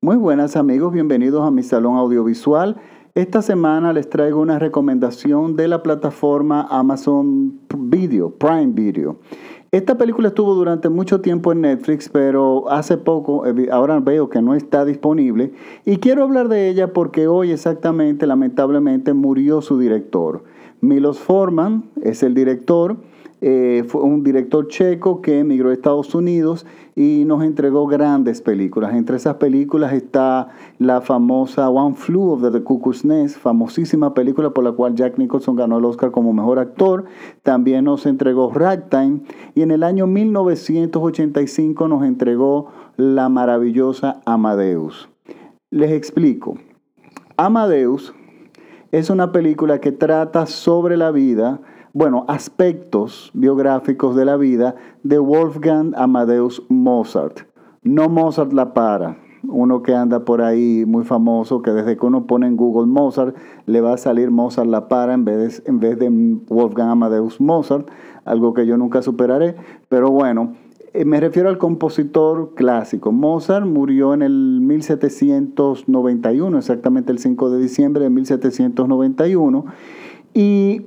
Muy buenas amigos, bienvenidos a mi salón audiovisual. Esta semana les traigo una recomendación de la plataforma Amazon Video, Prime Video. Esta película estuvo durante mucho tiempo en Netflix, pero hace poco, ahora veo que no está disponible. Y quiero hablar de ella porque hoy exactamente, lamentablemente, murió su director. Milos Forman es el director. Eh, fue un director checo que emigró a Estados Unidos y nos entregó grandes películas. Entre esas películas está la famosa One Flew of the Cuckoo's Nest, famosísima película por la cual Jack Nicholson ganó el Oscar como mejor actor. También nos entregó Ragtime y en el año 1985 nos entregó la maravillosa Amadeus. Les explico. Amadeus es una película que trata sobre la vida bueno, aspectos biográficos de la vida de Wolfgang Amadeus Mozart. No Mozart la para, uno que anda por ahí muy famoso, que desde que uno pone en Google Mozart, le va a salir Mozart la para en vez de, en vez de Wolfgang Amadeus Mozart, algo que yo nunca superaré. Pero bueno, eh, me refiero al compositor clásico. Mozart murió en el 1791, exactamente el 5 de diciembre de 1791. Y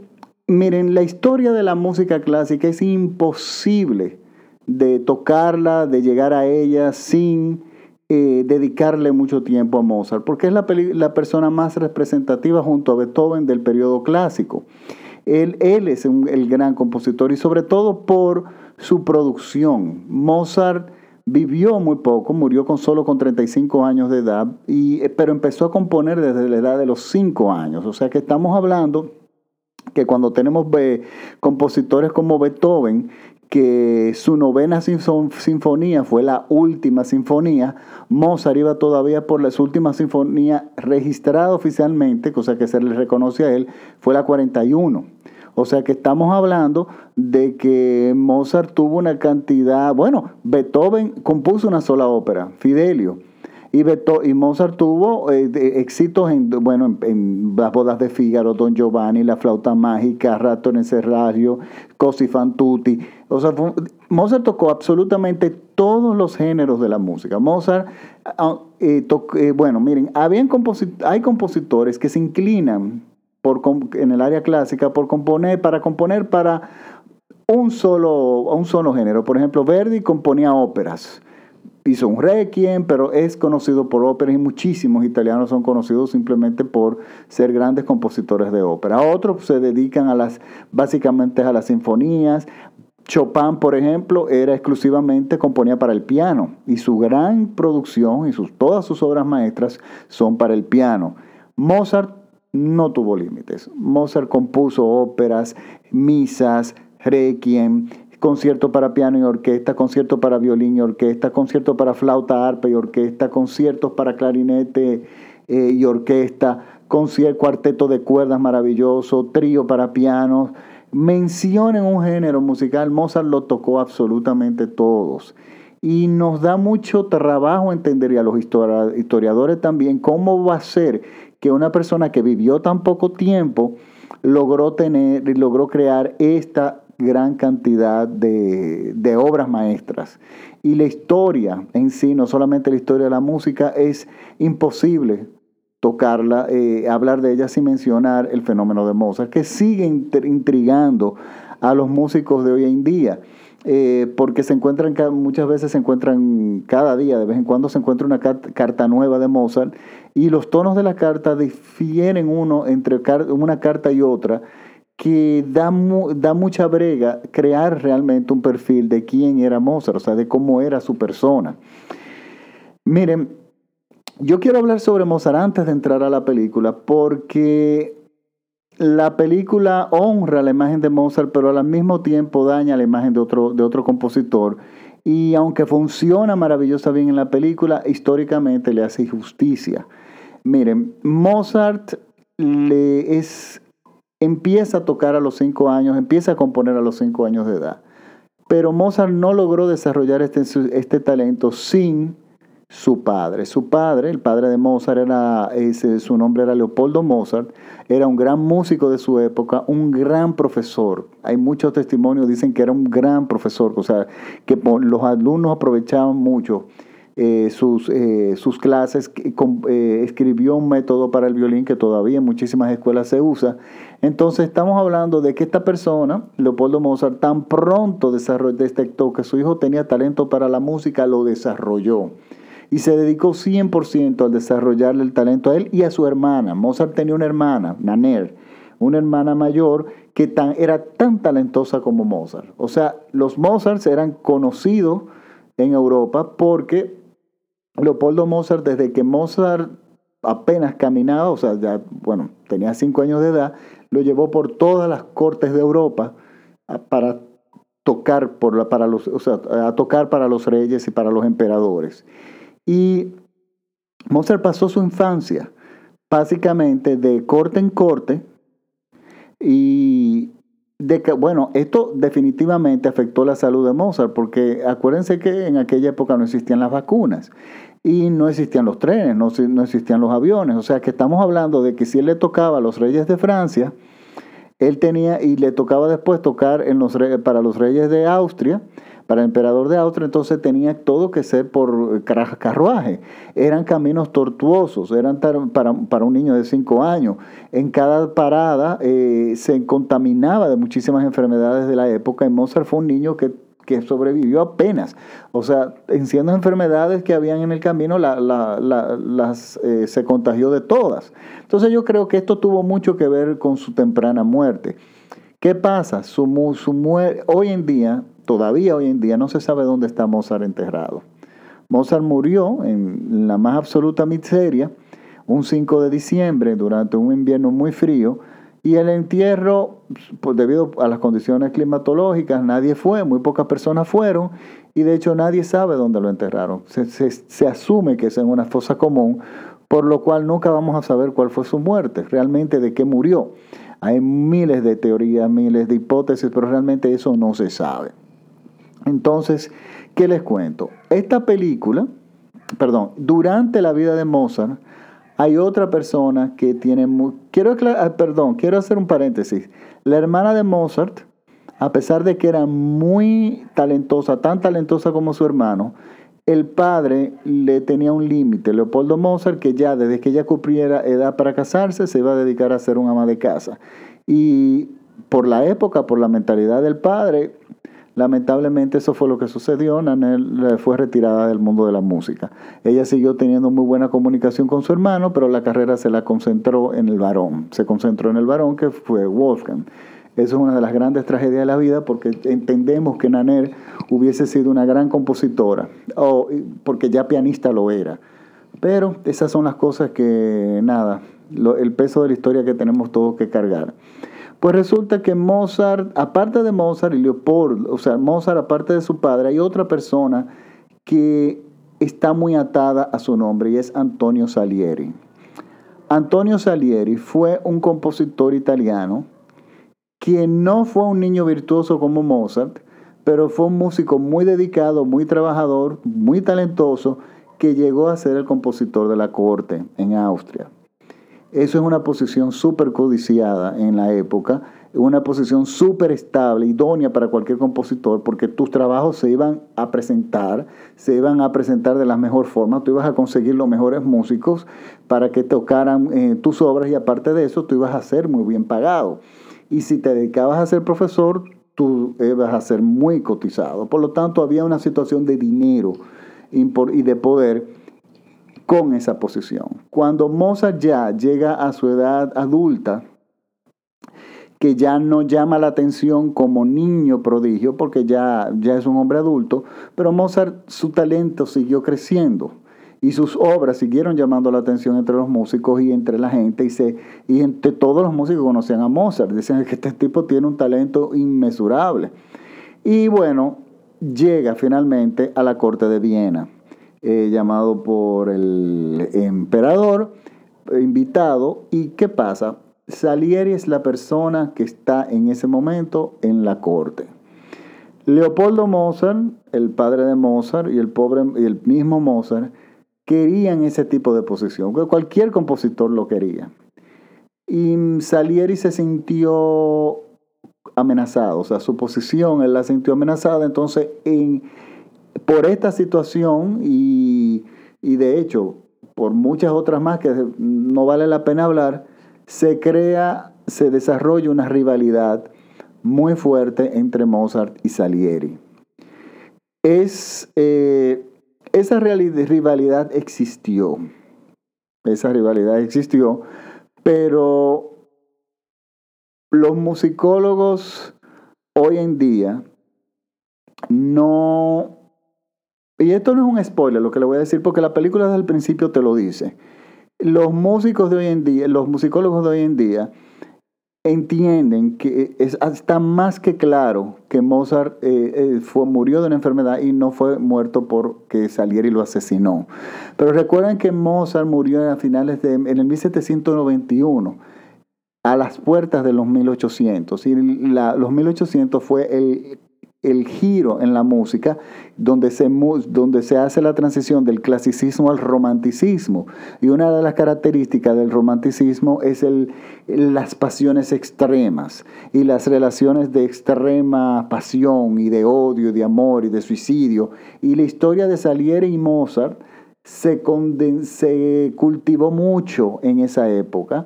Miren, la historia de la música clásica es imposible de tocarla, de llegar a ella sin eh, dedicarle mucho tiempo a Mozart, porque es la, la, persona más representativa junto a Beethoven del periodo clásico. Él, él es el gran compositor y sobre todo por su producción. Mozart vivió muy poco, murió con solo con 35 años de edad, y, eh, pero empezó a componer desde la edad de los 5 años. O sea que estamos hablando que cuando tenemos compositores como Beethoven, que su novena sinfonía fue la última sinfonía, Mozart iba todavía por la, su última sinfonía registrada oficialmente, cosa que se le reconoce a él, fue la 41. O sea que estamos hablando de que Mozart tuvo una cantidad, bueno, Beethoven compuso una sola ópera, Fidelio. Y, Mozart tuvo eh, éxitos en, bueno, en, las bodas de Fígaro, Don Giovanni, La flauta mágica, Rato en el Serrario, Cosi fan tutti. O sea, Mozart tocó absolutamente todos los géneros de la música. Mozart, ah, eh, eh, bueno, miren, habían hay compositores que se inclinan en el área clásica por componer, para componer para un solo, un solo género. Por ejemplo, Verdi componía óperas hizo un requiem, pero es conocido por óperas y muchísimos italianos son conocidos simplemente por ser grandes compositores de ópera. Otros se dedican a las, básicamente a las sinfonías. Chopin, por ejemplo, era exclusivamente componía para el piano y su gran producción y sus, todas sus obras maestras son para el piano. Mozart no tuvo límites. Mozart compuso óperas, misas, requiem, concierto para piano y orquesta, concierto para violín y orquesta, concierto para flauta, arpa y orquesta, conciertos para clarinete eh, y orquesta, concierto, cuarteto de cuerdas maravilloso, trío para pianos. Mencionen un género musical, Mozart lo tocó absolutamente todos. Y nos da mucho trabajo entender, y a los historiadores también, cómo va a ser que una persona que vivió tan poco tiempo logró tener logró crear esta gran cantidad de, obras maestras. Y la historia en sí, no solamente la historia de la música, es imposible tocarla, eh, hablar de ella sin mencionar el fenómeno de Mozart, que sigue intrigando a los músicos de hoy en día. Eh, porque se encuentran, muchas veces se encuentran cada día, de vez en cuando se encuentra una carta, nueva de Mozart y los tonos de la carta difieren uno entre una carta y otra que da, da mucha brega crear realmente un perfil de quién era Mozart, o sea, de cómo era su persona. Miren, yo quiero hablar sobre Mozart antes de entrar a la película, porque la película honra la imagen de Mozart, pero al mismo tiempo daña la imagen de otro, de otro compositor. Y aunque funciona maravillosa bien en la película, históricamente le hace justicia. Miren, Mozart le es empieza a tocar a los cinco años, empieza a componer a los cinco años de edad. Pero Mozart no logró desarrollar este, este talento sin su padre. Su padre, el padre de Mozart, era, ese, su nombre era Leopoldo Mozart, era un gran músico de su época, un gran profesor. Hay muchos testimonios, dicen que era un gran profesor, o sea, que los alumnos aprovechaban mucho eh, sus, eh, sus clases, eh, escribió un método para el violín que todavía en muchísimas escuelas se usa. Entonces estamos hablando de que esta persona, Leopoldo Mozart, tan pronto detectó que su hijo tenía talento para la música, lo desarrolló. Y se dedicó 100% al desarrollarle el talento a él y a su hermana. Mozart tenía una hermana, Naner, una hermana mayor que tan, era tan talentosa como Mozart. O sea, los Mozarts eran conocidos en Europa porque Leopoldo Mozart, desde que Mozart apenas caminaba, o sea, ya, bueno, tenía cinco años de edad, lo llevó por todas las cortes de Europa para tocar, para los, o sea, a tocar para los reyes y para los emperadores. Y Mozart pasó su infancia básicamente de corte en corte y bueno, esto definitivamente afectó la salud de Mozart, porque acuérdense que en aquella época no existían las vacunas y no existían los trenes, no, no existían los aviones, o sea que estamos hablando de que si él le tocaba a los reyes de Francia, él tenía y le tocaba después tocar para los reyes de Austria, para el emperador de Austria, entonces tenía todo que ser por carruaje. Eran caminos tortuosos, eran para, un niño de 5 años. En cada parada eh, se contaminaba de muchísimas enfermedades de la época y Mozart fue un niño que sobrevivió apenas. O sea, en ciertas enfermedades que habían en el camino, las, eh, se contagió de todas. Entonces yo creo que esto tuvo mucho que ver con su temprana muerte. ¿Qué pasa? Su, su hoy en día todavía hoy en día no se sabe dónde está Mozart enterrado. Mozart murió en la más absoluta miseria un 5 de diciembre durante un invierno muy frío y el entierro, pues debido a las condiciones climatológicas, nadie fue, muy pocas personas fueron y de hecho nadie sabe dónde lo enterraron. Se, se asume que es en una fosa común, por lo cual nunca vamos a saber cuál fue su muerte, realmente de qué murió. Hay miles de teorías, miles de hipótesis, pero realmente eso no se sabe. Entonces, ¿qué les cuento? Esta película, perdón, durante la vida de Mozart, hay otra persona que tiene muy... Quiero, ah, perdón, quiero hacer un paréntesis. La hermana de Mozart, a pesar de que era muy talentosa, tan talentosa como su hermano, el padre le tenía un límite. Leopoldo Mozart, que ya desde que ella cumpliera edad para casarse, se iba a dedicar a ser un ama de casa. Y por la época, por la mentalidad del padre, Lamentablemente eso fue lo que sucedió. Nanel fue retirada del mundo de la música. Ella siguió teniendo muy buena comunicación con su hermano, pero la carrera se la concentró en el varón. Se concentró en el varón que fue Wolfgang. Eso es una de las grandes tragedias de la vida porque entendemos que Naner hubiese sido una gran compositora, o porque ya pianista lo era. Pero esas son las cosas que, nada, el peso de la historia que tenemos todos que cargar. Pues resulta que Mozart, aparte de Mozart y Leopold, o sea, Mozart aparte de su padre, hay otra persona que está muy atada a su nombre y es Antonio Salieri. Antonio Salieri fue un compositor italiano que no fue un niño virtuoso como Mozart, pero fue un músico muy dedicado, muy trabajador, muy talentoso, que llegó a ser el compositor de la corte en Austria. Eso es una posición súper codiciada en la época, una posición súper estable, idónea para cualquier compositor, porque tus trabajos se iban a presentar, se iban a presentar de la mejor forma, tú ibas a conseguir los mejores músicos para que tocaran eh, tus obras y aparte de eso tú ibas a ser muy bien pagado. Y si te dedicabas a ser profesor, tú ibas a ser muy cotizado. Por lo tanto, había una situación de dinero y de poder con esa posición. Cuando Mozart ya llega a su edad adulta, que ya no llama la atención como niño prodigio, porque ya, ya es un hombre adulto, pero Mozart, su talento siguió creciendo y sus obras siguieron llamando la atención entre los músicos y entre la gente, y, se, y entre todos los músicos conocían a Mozart, decían que este tipo tiene un talento inmesurable. Y bueno, llega finalmente a la corte de Viena. Eh, llamado por el emperador, invitado. ¿Y qué pasa? Salieri es la persona que está en ese momento en la corte. Leopoldo Mozart, el padre de Mozart y el, pobre, y el mismo Mozart, querían ese tipo de posición. Cualquier compositor lo quería. Y Salieri se sintió amenazado, o sea, su posición él la sintió amenazada, entonces en por esta situación y, y de hecho por muchas otras más que no vale la pena hablar, se crea, se desarrolla una rivalidad muy fuerte entre Mozart y Salieri. Es, eh, esa rivalidad existió, esa rivalidad existió, pero los musicólogos hoy en día no... Y esto no es un spoiler lo que le voy a decir, porque la película desde el principio te lo dice. Los músicos de hoy en día, los musicólogos de hoy en día, entienden que está más que claro que Mozart eh, eh, fue, murió de una enfermedad y no fue muerto porque Salieri lo asesinó. Pero recuerden que Mozart murió a finales de en el 1791 a las puertas de los 1800 y los 1800 fue el el giro en la música donde se, donde se hace la transición del clasicismo al romanticismo. Y una de las características del romanticismo es el, las pasiones extremas y las relaciones de extrema pasión y de odio, de amor y de suicidio. Y la historia de Salieri y Mozart se, se cultivó mucho en esa época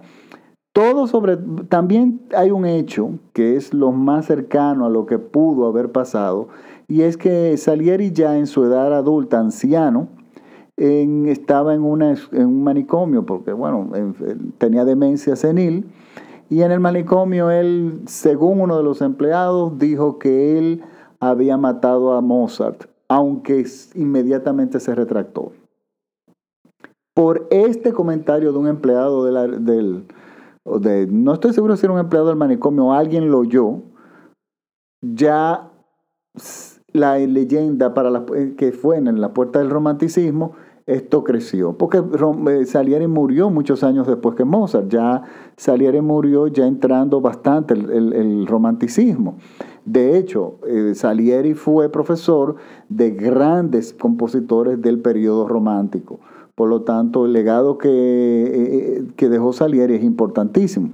todo sobre, también hay un hecho que es lo más cercano a lo que pudo haber pasado, y es que Salieri ya en su edad adulta, anciano, estaba en, un manicomio, porque bueno, tenía demencia senil, y en el manicomio él, según uno de los empleados, dijo que él había matado a Mozart, aunque inmediatamente se retractó. Por este comentario de un empleado del no estoy seguro si era un empleado del manicomio o alguien lo oyó, ya la leyenda para eh, que fue en la puerta del romanticismo, esto creció. Porque eh, Salieri murió muchos años después que Mozart. Ya Salieri murió ya entrando bastante el, romanticismo. De hecho, eh, Salieri fue profesor de grandes compositores del periodo romántico. Por lo tanto, el legado que, eh, que dejó Salieri es importantísimo.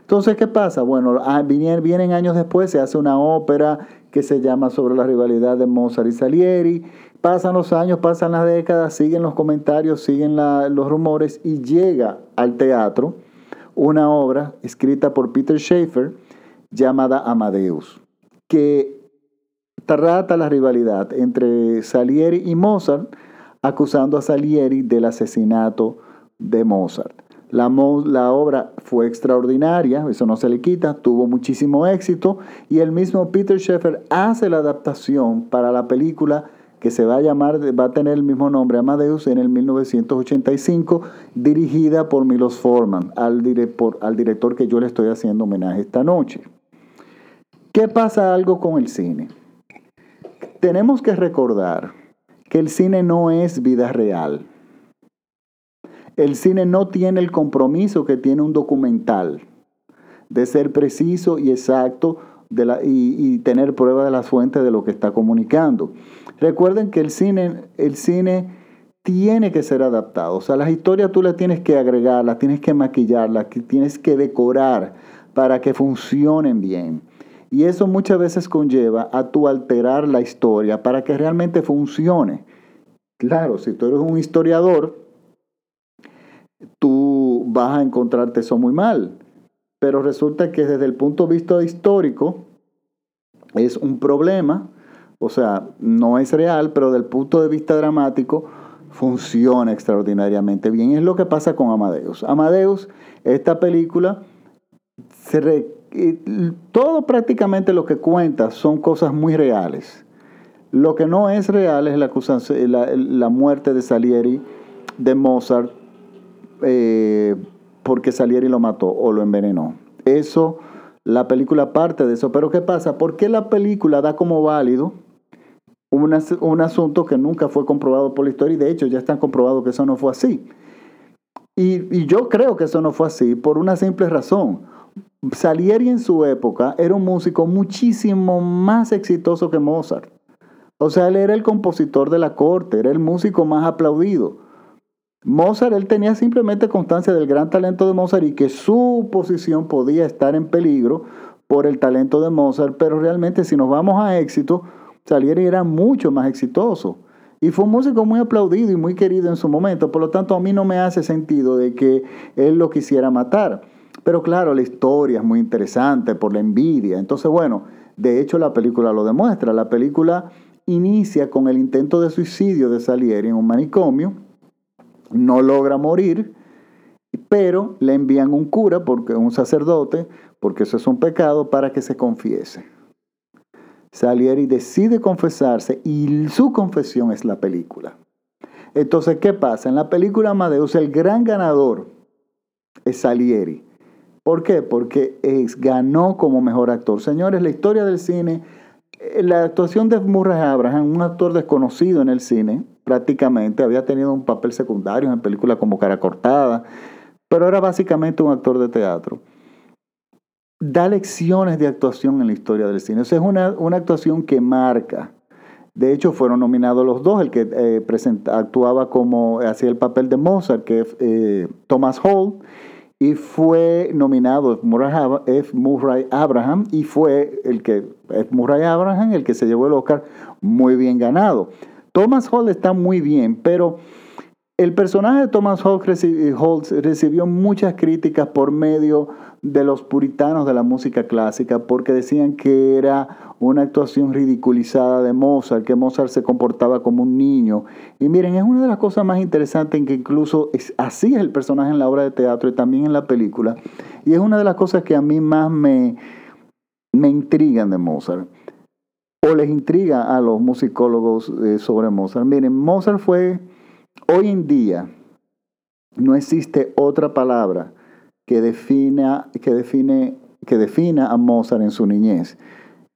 Entonces, ¿qué pasa? Bueno, ah, vienen, vienen años después, se hace una ópera que se llama sobre la rivalidad de Mozart y Salieri. Pasan los años, pasan las décadas, siguen los comentarios, siguen los rumores y llega al teatro una obra escrita por Peter Schaeffer llamada Amadeus, que trata la rivalidad entre Salieri y Mozart acusando a Salieri del asesinato de Mozart. La, obra fue extraordinaria, eso no se le quita, tuvo muchísimo éxito y el mismo Peter Sheffer hace la adaptación para la película que se va a llamar, va a tener el mismo nombre, Amadeus, en el 1985, dirigida por Milos Forman, al director que yo le estoy haciendo homenaje esta noche. ¿Qué pasa algo con el cine? Tenemos que recordar que el cine no es vida real. El cine no tiene el compromiso que tiene un documental de ser preciso y exacto y, tener prueba de las fuentes de lo que está comunicando. Recuerden que el cine, el cine tiene que ser adaptado. O sea, las historias tú las tienes que agregar, las tienes que maquillar, las tienes que decorar para que funcionen bien. Y eso muchas veces conlleva a tu alterar la historia para que realmente funcione. Claro, si tú eres un historiador, tú vas a encontrarte eso muy mal. Pero resulta que desde el punto de vista histórico es un problema, o sea, no es real, pero desde el punto de vista dramático funciona extraordinariamente bien. Es lo que pasa con Amadeus. Amadeus, esta película se todo prácticamente lo que cuenta son cosas muy reales. Lo que no es real es la, la, muerte de Salieri, de Mozart, eh, porque Salieri lo mató o lo envenenó. Eso, la película parte de eso. Pero ¿qué pasa? ¿Por qué la película da como válido un, un asunto que nunca fue comprobado por la historia? Y de hecho ya está comprobado que eso no fue así. y yo creo que eso no fue así por una simple razón Salieri en su época era un músico muchísimo más exitoso que Mozart. O sea, él era el compositor de la corte, era el músico más aplaudido. Mozart, él tenía simplemente constancia del gran talento de Mozart y que su posición podía estar en peligro por el talento de Mozart, pero realmente si nos vamos a éxito, Salieri era mucho más exitoso. Y fue un músico muy aplaudido y muy querido en su momento. Por lo tanto, a mí no me hace sentido de que él lo quisiera matar. Pero claro, la historia es muy interesante por la envidia. Entonces, bueno, de hecho la película lo demuestra. La película inicia con el intento de suicidio de Salieri en un manicomio. No logra morir, pero le envían un cura, porque un sacerdote, porque eso es un pecado, para que se confiese. Salieri decide confesarse y su confesión es la película. Entonces, ¿qué pasa? En la película Amadeus el gran ganador es Salieri. ¿Por qué? Porque es, ganó como mejor actor. Señores, la historia del cine, eh, la actuación de Murray Abraham, un actor desconocido en el cine, prácticamente, había tenido un papel secundario en películas como Cara Cortada, pero era básicamente un actor de teatro da lecciones de actuación en la historia del cine. O sea, es una, actuación que marca. De hecho, fueron nominados los dos, el que eh, actuaba como, hacía el papel de Mozart, que es eh, Thomas Hall, y fue nominado F. Murray Abraham, y fue el que, F. Murray Abraham, el que se llevó el Oscar muy bien ganado. Thomas Hall está muy bien, pero el personaje de Thomas Hall recibió muchas críticas por medio de los puritanos de la música clásica porque decían que era una actuación ridiculizada de Mozart, que Mozart se comportaba como un niño. Y miren, es una de las cosas más interesantes en que incluso es, así es el personaje en la obra de teatro y también en la película. Y es una de las cosas que a mí más me, me intrigan de Mozart. O les intriga a los musicólogos eh, sobre Mozart. Miren, Mozart fue, hoy en día, no existe otra palabra que, defina, que, define, que defina a Mozart en su niñez.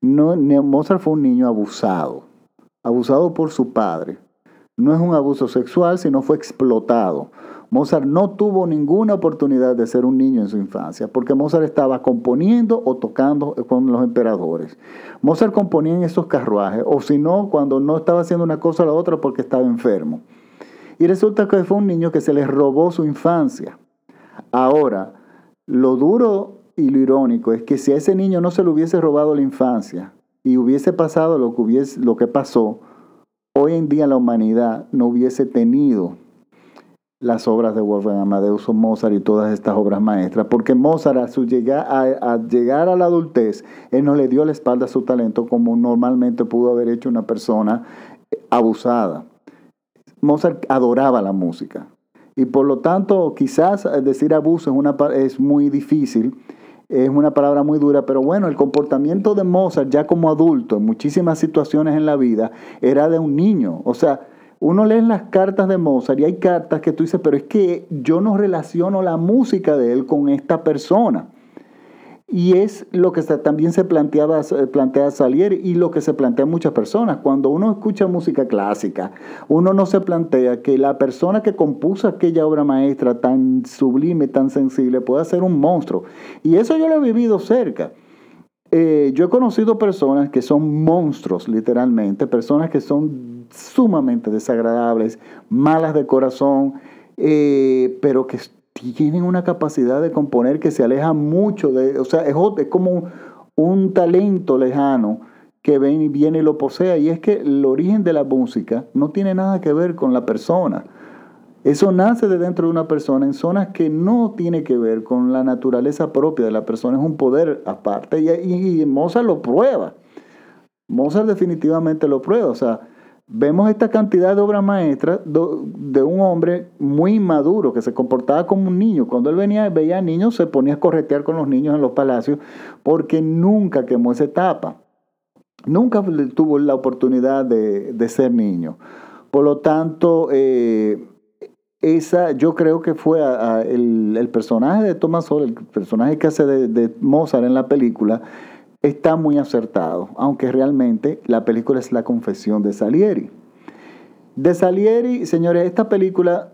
No, Mozart fue un niño abusado, abusado por su padre. No es un abuso sexual, sino fue explotado. Mozart no tuvo ninguna oportunidad de ser un niño en su infancia, porque Mozart estaba componiendo o tocando con los emperadores. Mozart componía en esos carruajes, o si no, cuando no estaba haciendo una cosa o la otra porque estaba enfermo. Y resulta que fue un niño que se le robó su infancia. Ahora, lo duro y lo irónico es que si a ese niño no se le hubiese robado la infancia y hubiese pasado lo que, pasó, hoy en día la humanidad no hubiese tenido las obras de Wolfgang Amadeus o Mozart y todas estas obras maestras, porque Mozart a, su llegar, a, llegar a la adultez, él no le dio la espalda a su talento como normalmente pudo haber hecho una persona abusada. Mozart adoraba la música, y por lo tanto, quizás eh, decir abuso es, una, es muy difícil, es una palabra muy dura, pero bueno, el comportamiento de Mozart ya como adulto en muchísimas situaciones en la vida era de un niño. O sea, uno lee las cartas de Mozart y hay cartas que tú dices, pero es que yo no relaciono la música de él con esta persona. Y es lo que también se planteaba, plantea Salieri y lo que se plantea muchas personas. Cuando uno escucha música clásica, uno no se plantea que la persona que compuso aquella obra maestra tan sublime, tan sensible, pueda ser un monstruo. Y eso yo lo he vivido cerca. Eh, yo he conocido personas que son monstruos, literalmente, personas que son sumamente desagradables, malas de corazón, eh, pero que tienen una capacidad de componer que se aleja mucho de, o sea, es, como un, talento lejano que ven viene y lo posee. Y es que el origen de la música no tiene nada que ver con la persona. Eso nace de dentro de una persona en zonas que no tiene que ver con la naturaleza propia de la persona, es un poder aparte. Y, y Mozart lo prueba. Mozart definitivamente lo prueba. O sea, vemos esta cantidad de obras maestras de un hombre muy maduro que se comportaba como un niño. Cuando él venía veía a niños, se ponía a corretear con los niños en los palacios porque nunca quemó esa etapa. Nunca tuvo la oportunidad de, ser niño. Por lo tanto, eh, esa, yo creo que fue el, personaje de Thomas Hall, el personaje que hace de Mozart en la película, está muy acertado, aunque realmente la película es la confesión de Salieri. De Salieri, señores, esta película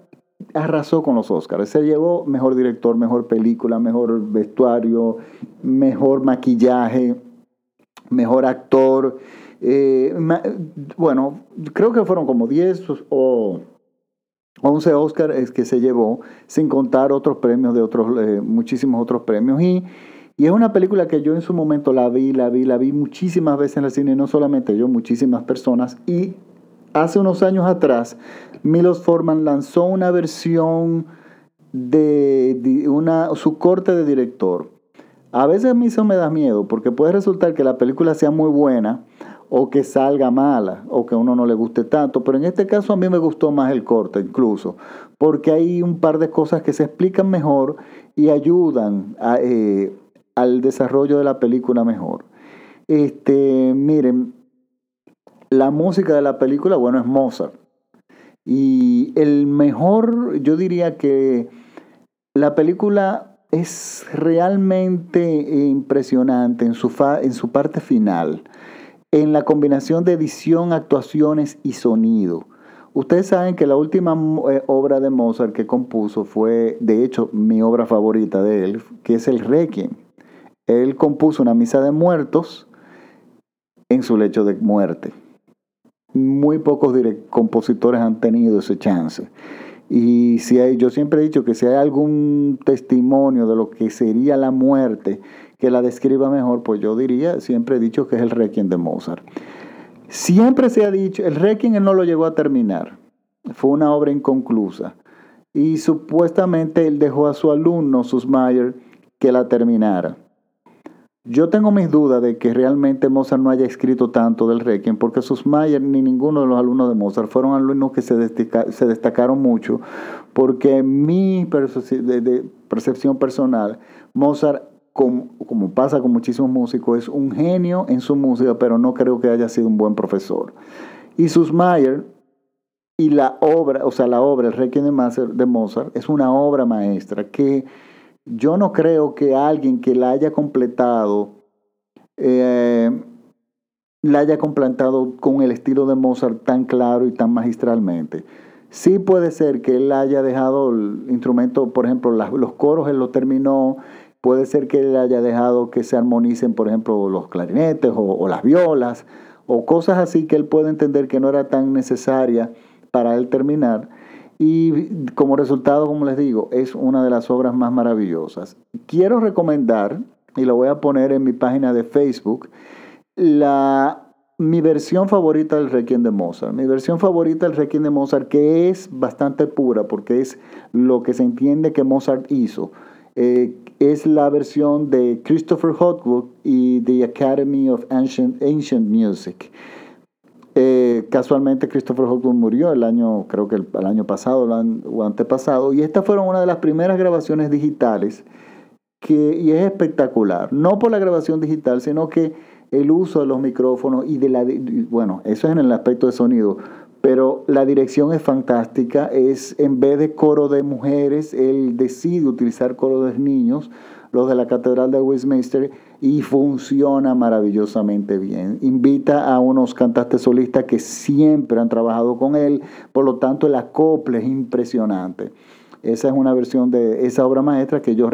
arrasó con los Oscars. Se llevó mejor director, mejor película, mejor vestuario, mejor maquillaje, mejor actor. Eh, bueno, creo que fueron como 10 o 11 Oscars que se llevó, sin contar otros premios de otros, eh, muchísimos otros premios. Y Y es una película que yo en su momento la vi, la vi, la vi muchísimas veces en el cine, no solamente yo, muchísimas personas. Y hace unos años atrás, Milos Forman lanzó una versión de, una, su corte de director. A veces a mí eso me da miedo porque puede resultar que la película sea muy buena o que salga mala o que a uno no le guste tanto, pero en este caso a mí me gustó más el corte incluso, porque hay un par de cosas que se explican mejor y ayudan eh, al desarrollo de la película mejor. Este, miren, la música de la película, bueno, es Mozart. Y el mejor, yo diría que la película es realmente impresionante en su, en su parte final en la combinación de edición, actuaciones y sonido. Ustedes saben que la última eh, obra de Mozart que compuso fue, de hecho, mi obra favorita de él, que es el Requiem. Él compuso una misa de muertos en su lecho de muerte. Muy pocos compositores han tenido ese chance. Y si hay, yo siempre he dicho que si hay algún testimonio de lo que sería la muerte que la describa mejor, pues yo diría, siempre he dicho que es el Requiem de Mozart. Siempre se ha dicho, el Requiem él no lo llegó a terminar, fue una obra inconclusa. Y supuestamente él dejó a su alumno, Susmayer, que la terminara. Yo tengo mis dudas de que realmente Mozart no haya escrito tanto del Requiem, porque Susmayer ni ninguno de los alumnos de Mozart fueron alumnos que se, destacaron mucho, porque mi percepción personal, Mozart como, pasa con muchísimos músicos, es un genio en su música, pero no creo que haya sido un buen profesor. Y Susmayer y la obra, o sea, la obra, el Requiem de Mozart, es una obra maestra que yo no creo que alguien que la haya completado, eh, la haya completado con el estilo de Mozart tan claro y tan magistralmente. Sí puede ser que él haya dejado el instrumento, por ejemplo, los coros él lo terminó Puede ser que él haya dejado que se armonicen, por ejemplo, los clarinetes o, las violas o cosas así que él puede entender que no era tan necesaria para él terminar. Y como resultado, como les digo, es una de las obras más maravillosas. Quiero recomendar, y lo voy a poner en mi página de Facebook, la, mi versión favorita del Requiem de Mozart. Mi versión favorita del Requiem de Mozart, que es bastante pura, porque es lo que se entiende que Mozart hizo. Eh, es la versión de Christopher Hogwood y The Academy of Ancient Music. Eh, casualmente Christopher Hogwood murió el año, creo que el, año pasado o antepasado, y estas fueron una de las primeras grabaciones digitales que, y es espectacular, no por la grabación digital, sino que el uso de los micrófonos y de la, bueno, eso es en el aspecto de sonido, pero la dirección es fantástica. Es en vez de coro de mujeres, él decide utilizar coro de niños, los de la Catedral de Westminster, y funciona maravillosamente bien. Invita a unos cantantes solistas que siempre han trabajado con él, por lo tanto el acople es impresionante. Esa es una versión de esa obra maestra que yo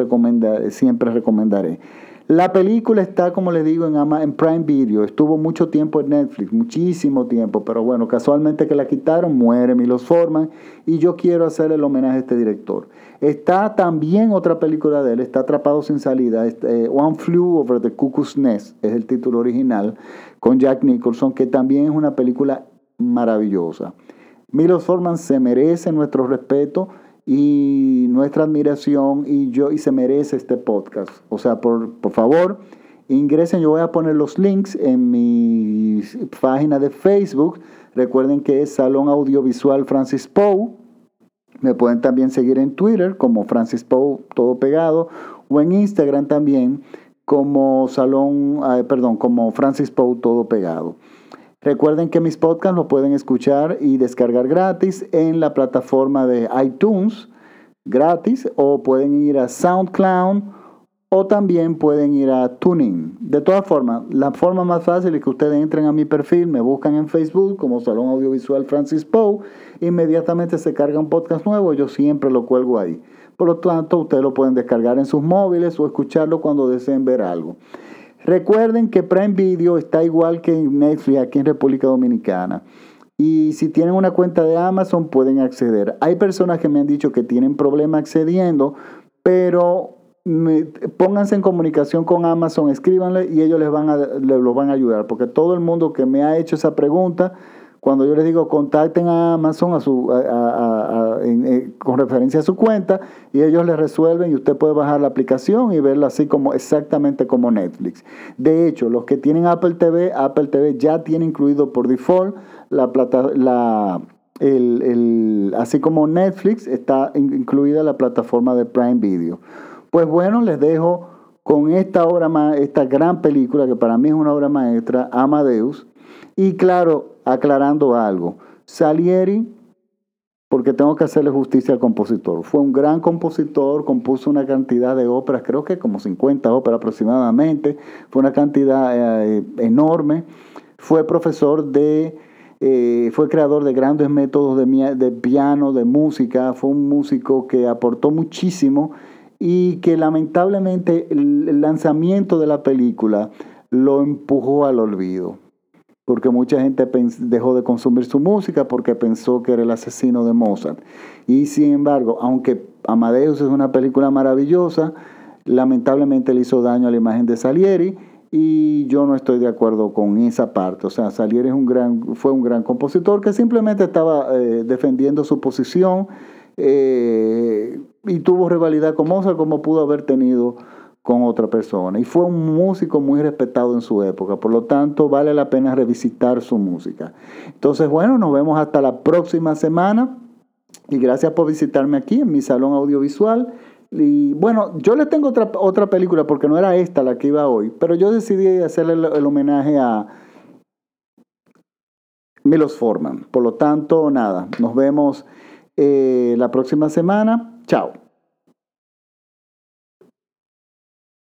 siempre recomendaré. La película está, como les digo, en, en Prime Video. Estuvo mucho tiempo en Netflix, muchísimo tiempo. Pero bueno, casualmente que la quitaron, muere Milos Forman. Y yo quiero hacer el homenaje a este director. Está también otra película de él, está Atrapado sin salida. Este, One Flew Over the Cuckoo's Nest es el título original, con Jack Nicholson, que también es una película maravillosa. Milos Forman se merece nuestro respeto y nuestra admiración y yo y se merece este podcast. O sea, por, por favor, ingresen, yo voy a poner los links en mi página de Facebook. Recuerden que es Salón Audiovisual Francis Poe. Me pueden también seguir en Twitter como Francis Poe, todo pegado, o en Instagram también como Salón, perdón, como Francis Poe, todo pegado. Recuerden que mis podcasts lo pueden escuchar y descargar gratis en la plataforma de iTunes, gratis, o pueden ir a SoundCloud o también pueden ir a Tuning. De todas formas, la forma más fácil es que ustedes entren a mi perfil, me buscan en Facebook como Salón Audiovisual Francis Poe, inmediatamente se carga un podcast nuevo, yo siempre lo cuelgo ahí. Por lo tanto, ustedes lo pueden descargar en sus móviles o escucharlo cuando deseen ver algo. Recuerden que Prime Video está igual que Netflix aquí en República Dominicana. Y si tienen una cuenta de Amazon pueden acceder. Hay personas que me han dicho que tienen problemas accediendo, pero pónganse en comunicación con Amazon, escríbanle y ellos les van a, les, van a ayudar, porque todo el mundo que me ha hecho esa pregunta, cuando yo les digo contacten a Amazon eh, con referencia a su cuenta y ellos les resuelven y usted puede bajar la aplicación y verla así como exactamente como Netflix. De hecho, los que tienen Apple TV, Apple TV ya tiene incluido por default la plata, así como Netflix está incluida la plataforma de Prime Video. Pues bueno, les dejo con esta obra, esta gran película que para mí es una obra maestra, Amadeus. Y claro, aclarando algo, Salieri, porque tengo que hacerle justicia al compositor, fue un gran compositor, compuso una cantidad de óperas, creo que como 50 óperas aproximadamente, fue una cantidad eh, enorme, fue profesor de... Eh, fue creador de grandes métodos de, de piano, de música, fue un músico que aportó muchísimo y que lamentablemente el lanzamiento de la película lo empujó al olvido, porque mucha gente dejó de consumir su música porque pensó que era el asesino de Mozart. Y sin embargo, aunque Amadeus es una película maravillosa, lamentablemente le hizo daño a la imagen de Salieri y yo no estoy de acuerdo con esa parte. O sea, Salieri es un gran, fue un gran compositor que simplemente estaba eh, defendiendo su posición eh, y tuvo rivalidad con Mozart como pudo haber tenido con otra persona. Y fue un músico muy respetado en su época, por lo tanto vale la pena revisitar su música. Entonces, bueno, nos vemos hasta la próxima semana y gracias por visitarme aquí en mi salón audiovisual. Y bueno, yo les tengo otra, otra película porque no era esta la que iba hoy, pero yo decidí hacerle el homenaje a Milos Forman. Por lo tanto, nada, nos vemos eh, la próxima semana. Chao.